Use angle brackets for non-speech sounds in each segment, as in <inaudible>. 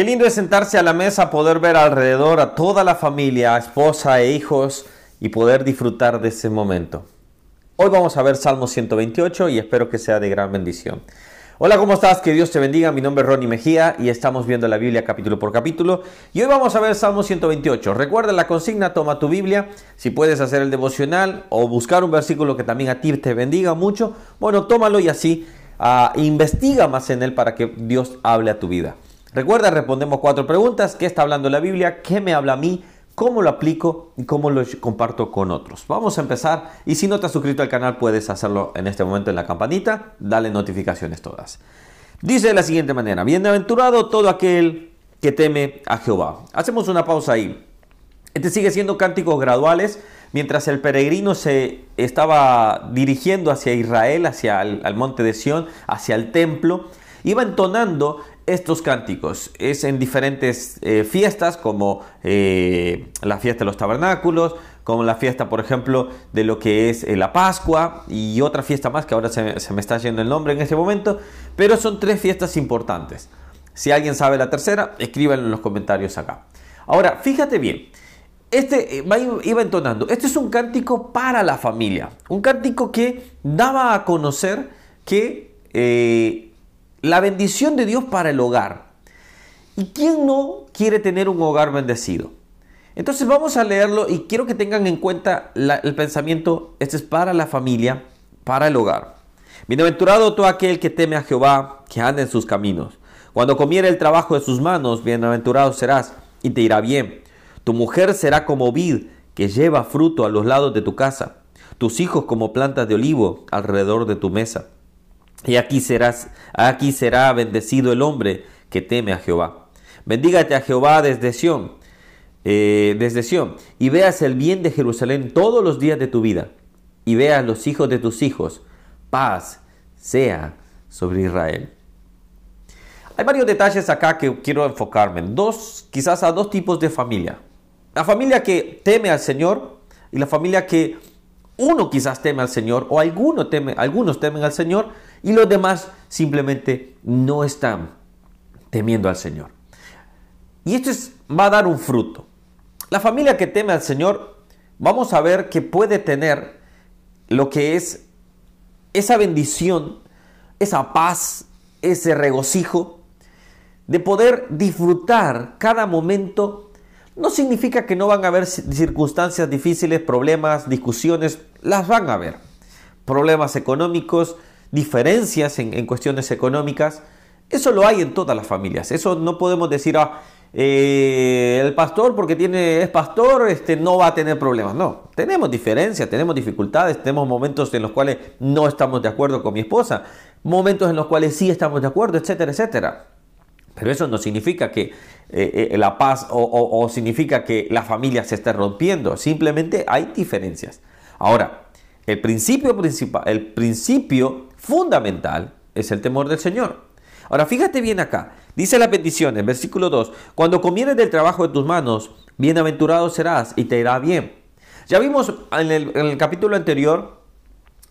Qué lindo es sentarse a la mesa, poder ver alrededor a toda la familia, esposa e hijos y poder disfrutar de ese momento. Hoy vamos a ver Salmo 128 y espero que sea de gran bendición. Hola, ¿cómo estás? Que Dios te bendiga. Mi nombre es Ronnie Mejía y estamos viendo la Biblia capítulo por capítulo. Y hoy vamos a ver Salmo 128. Recuerda la consigna, toma tu Biblia. Si puedes hacer el devocional o buscar un versículo que también a ti te bendiga mucho, bueno, tómalo y así uh, investiga más en él para que Dios hable a tu vida. Recuerda, respondemos cuatro preguntas. ¿Qué está hablando la Biblia? ¿Qué me habla a mí? ¿Cómo lo aplico y cómo lo comparto con otros? Vamos a empezar y si no te has suscrito al canal puedes hacerlo en este momento en la campanita, dale notificaciones todas. Dice de la siguiente manera, bienaventurado todo aquel que teme a Jehová. Hacemos una pausa ahí. Este sigue siendo cánticos graduales mientras el peregrino se estaba dirigiendo hacia Israel, hacia el al monte de Sión, hacia el templo, iba entonando estos cánticos. Es en diferentes eh, fiestas como eh, la fiesta de los tabernáculos, como la fiesta, por ejemplo, de lo que es eh, la Pascua y otra fiesta más que ahora se, me está yendo el nombre en este momento, pero son tres fiestas importantes. Si alguien sabe la tercera, escríbanlo en los comentarios acá. Ahora, fíjate bien. Este iba entonando. Este es un cántico para la familia. Un cántico que daba a conocer que la bendición de Dios para el hogar. ¿Y quién no quiere tener un hogar bendecido? Entonces vamos a leerlo y quiero que tengan en cuenta el pensamiento, este es para la familia, para el hogar. Bienaventurado todo aquel que teme a Jehová, que anda en sus caminos. Cuando comiere el trabajo de sus manos, bienaventurado serás y te irá bien. Tu mujer será como vid que lleva fruto a los lados de tu casa, tus hijos como plantas de olivo alrededor de tu mesa. Y aquí serás, aquí será bendecido el hombre que teme a Jehová. Bendígate a Jehová desde Sión, eh, desde Sión, y veas el bien de Jerusalén todos los días de tu vida, y veas los hijos de tus hijos. Paz sea sobre Israel. Hay varios detalles acá que quiero enfocarme en dos, quizás a dos tipos de familia. La familia que teme al Señor y la familia que uno quizás teme al Señor o alguno teme, algunos temen al Señor y los demás simplemente no están temiendo al Señor. Y esto es, va a dar un fruto. La familia que teme al Señor, vamos a ver que puede tener lo que es esa bendición, esa paz, ese regocijo de poder disfrutar cada momento. No significa que no van a haber circunstancias difíciles, problemas, discusiones, las van a haber. Problemas económicos, diferencias en, cuestiones económicas. Eso lo hay en todas las familias. Eso no podemos decir, ah, eh, el pastor porque tiene, es pastor este, no va a tener problemas. No, tenemos diferencias, tenemos dificultades, tenemos momentos en los cuales no estamos de acuerdo con mi esposa, momentos en los cuales sí estamos de acuerdo, etcétera, etcétera. Pero eso no significa que eh, eh, la paz o significa que la familia se esté rompiendo. Simplemente hay diferencias. Ahora, el principio principal, el principio fundamental es el temor del Señor. Ahora, fíjate bien acá. Dice la bendición en versículo 2, cuando comieres del trabajo de tus manos, bienaventurado serás y te irá bien. Ya vimos en el, capítulo anterior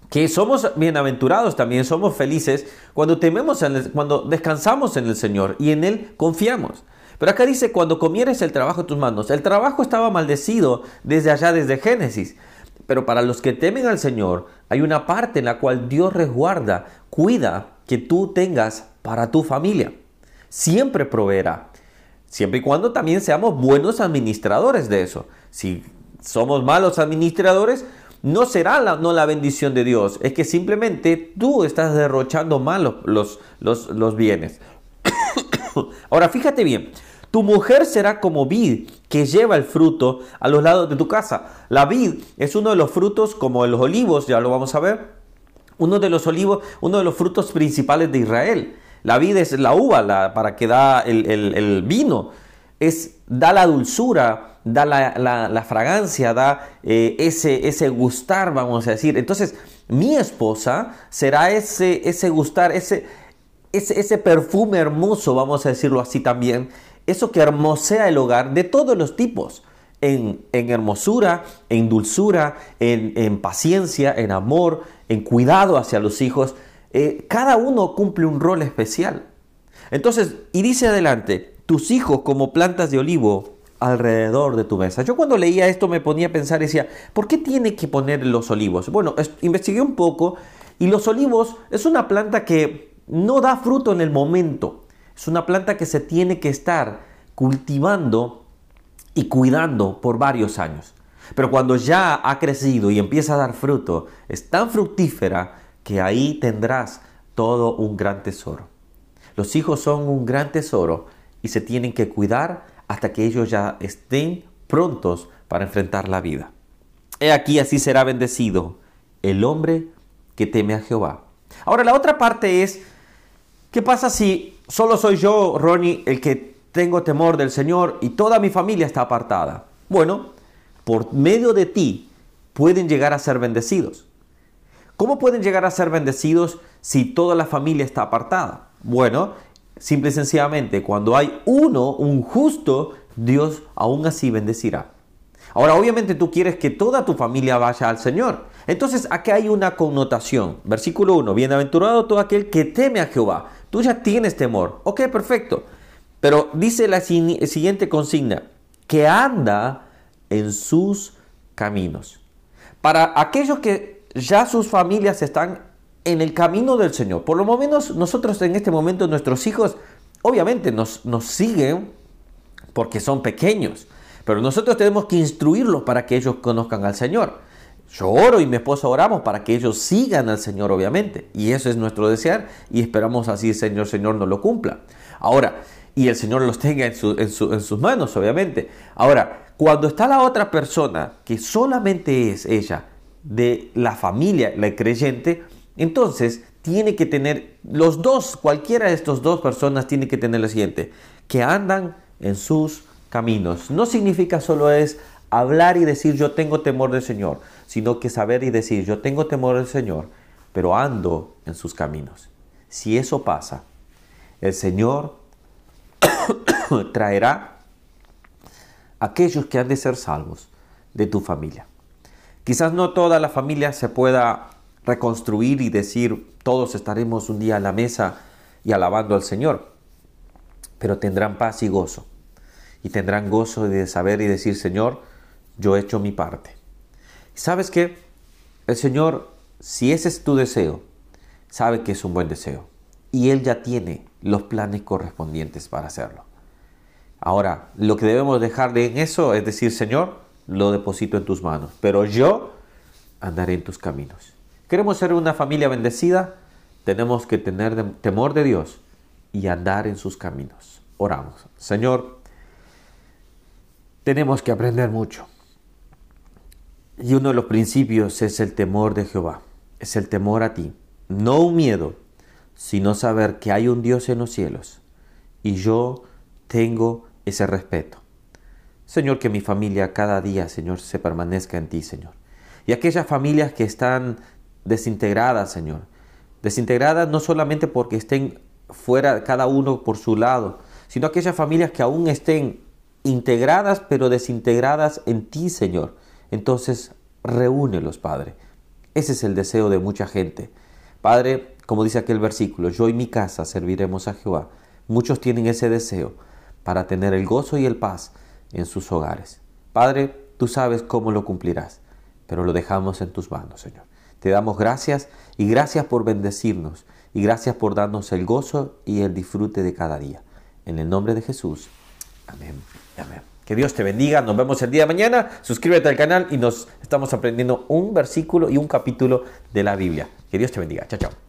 que somos bienaventurados también, somos felices cuando tememos, cuando descansamos en el Señor y en Él confiamos. Pero acá dice, cuando comieres el trabajo de tus manos, el trabajo estaba maldecido desde allá, desde Génesis. Pero para los que temen al Señor, hay una parte en la cual Dios resguarda, cuida que tú tengas para tu familia. Siempre proveerá. Siempre y cuando también seamos buenos administradores de eso. Si somos malos administradores, no será la, no la bendición de Dios. Es que simplemente tú estás derrochando mal los, los, los bienes. <coughs> Ahora fíjate bien. Tu mujer será como vid que lleva el fruto a los lados de tu casa. La vid es uno de los frutos como los olivos, ya lo vamos a ver. Uno de los olivos, uno de los frutos principales de Israel. La vid es la uva para que da el, vino. Es, da la dulzura, da la, fragancia, da eh, ese, ese gustar, vamos a decir. Entonces, mi esposa será ese, ese gustar, ese, ese, ese perfume hermoso, vamos a decirlo así también, eso que hermosea el hogar de todos los tipos, en, hermosura, en dulzura, en, paciencia, en amor, en cuidado hacia los hijos. Eh, cada uno cumple un rol especial. Entonces, y dice adelante, tus hijos como plantas de olivo alrededor de tu mesa. Yo cuando leía esto me ponía a pensar y decía, ¿por qué tiene que poner los olivos? Bueno, investigué un poco y los olivos es una planta que no da fruto en el momento. Es una planta que se tiene que estar cultivando y cuidando por varios años. Pero cuando ya ha crecido y empieza a dar fruto, es tan fructífera que ahí tendrás todo un gran tesoro. Los hijos son un gran tesoro y se tienen que cuidar hasta que ellos ya estén prontos para enfrentar la vida. He aquí así será bendecido el hombre que teme a Jehová. Ahora la otra parte es, ¿qué pasa si solo soy yo, Ronnie, el que tengo temor del Señor y toda mi familia está apartada? Bueno, por medio de ti pueden llegar a ser bendecidos. ¿Cómo pueden llegar a ser bendecidos si toda la familia está apartada? Bueno, simple y sencillamente, cuando hay uno, un justo, Dios aún así bendecirá. Ahora, obviamente tú quieres que toda tu familia vaya al Señor. Entonces, aquí hay una connotación. Versículo 1, bienaventurado todo aquel que teme a Jehová. Tú ya tienes temor. Ok, perfecto. Pero dice la siguiente consigna, que anda en sus caminos. Para aquellos que ya sus familias están en el camino del Señor, por lo menos nosotros en este momento, nuestros hijos, obviamente nos, nos siguen porque son pequeños, pero nosotros tenemos que instruirlos para que ellos conozcan al Señor. Yo oro y mi esposa oramos para que ellos sigan al Señor, obviamente. Y eso es nuestro desear y esperamos así, Señor, Señor, nos lo cumpla. Ahora, y el Señor los tenga en, en sus manos, obviamente. Ahora, cuando está la otra persona, que solamente es ella, de la familia, la creyente, entonces tiene que tener, los dos, cualquiera de estas dos personas tiene que tener lo siguiente, que andan en sus caminos. No significa solo es hablar y decir yo tengo temor del Señor, sino que saber y decir yo tengo temor del Señor, pero ando en sus caminos. Si eso pasa, el Señor <coughs> traerá aquellos que han de ser salvos de tu familia. Quizás no toda la familia se pueda reconstruir y decir todos estaremos un día a la mesa y alabando al Señor, pero tendrán paz y gozo. Y tendrán gozo de saber y decir, Señor, yo he hecho mi parte. ¿Sabes qué? El Señor, si ese es tu deseo, sabe que es un buen deseo. Y Él ya tiene los planes correspondientes para hacerlo. Ahora, lo que debemos dejarle en eso es decir, Señor, lo deposito en tus manos, pero yo andaré en tus caminos. Queremos ser una familia bendecida, tenemos que tener temor de Dios y andar en sus caminos. Oramos. Señor, tenemos que aprender mucho. Y uno de los principios es el temor de Jehová, es el temor a ti. No un miedo, sino saber que hay un Dios en los cielos y yo tengo ese respeto. Señor, que mi familia cada día, Señor, se permanezca en ti, Señor. Y aquellas familias que están desintegradas, Señor. Desintegradas no solamente porque estén fuera cada uno por su lado, sino aquellas familias que aún estén integradas pero desintegradas en ti, Señor. Entonces, reúnelos, Padre. Ese es el deseo de mucha gente. Padre, como dice aquel versículo, yo y mi casa serviremos a Jehová. Muchos tienen ese deseo para tener el gozo y el paz en sus hogares. Padre, tú sabes cómo lo cumplirás, pero lo dejamos en tus manos, Señor. Te damos gracias y gracias por bendecirnos y gracias por darnos el gozo y el disfrute de cada día. En el nombre de Jesús. Amén. Amén. Que Dios te bendiga. Nos vemos el día de mañana. Suscríbete al canal y nos estamos aprendiendo un versículo y un capítulo de la Biblia. Que Dios te bendiga. Chao, chao.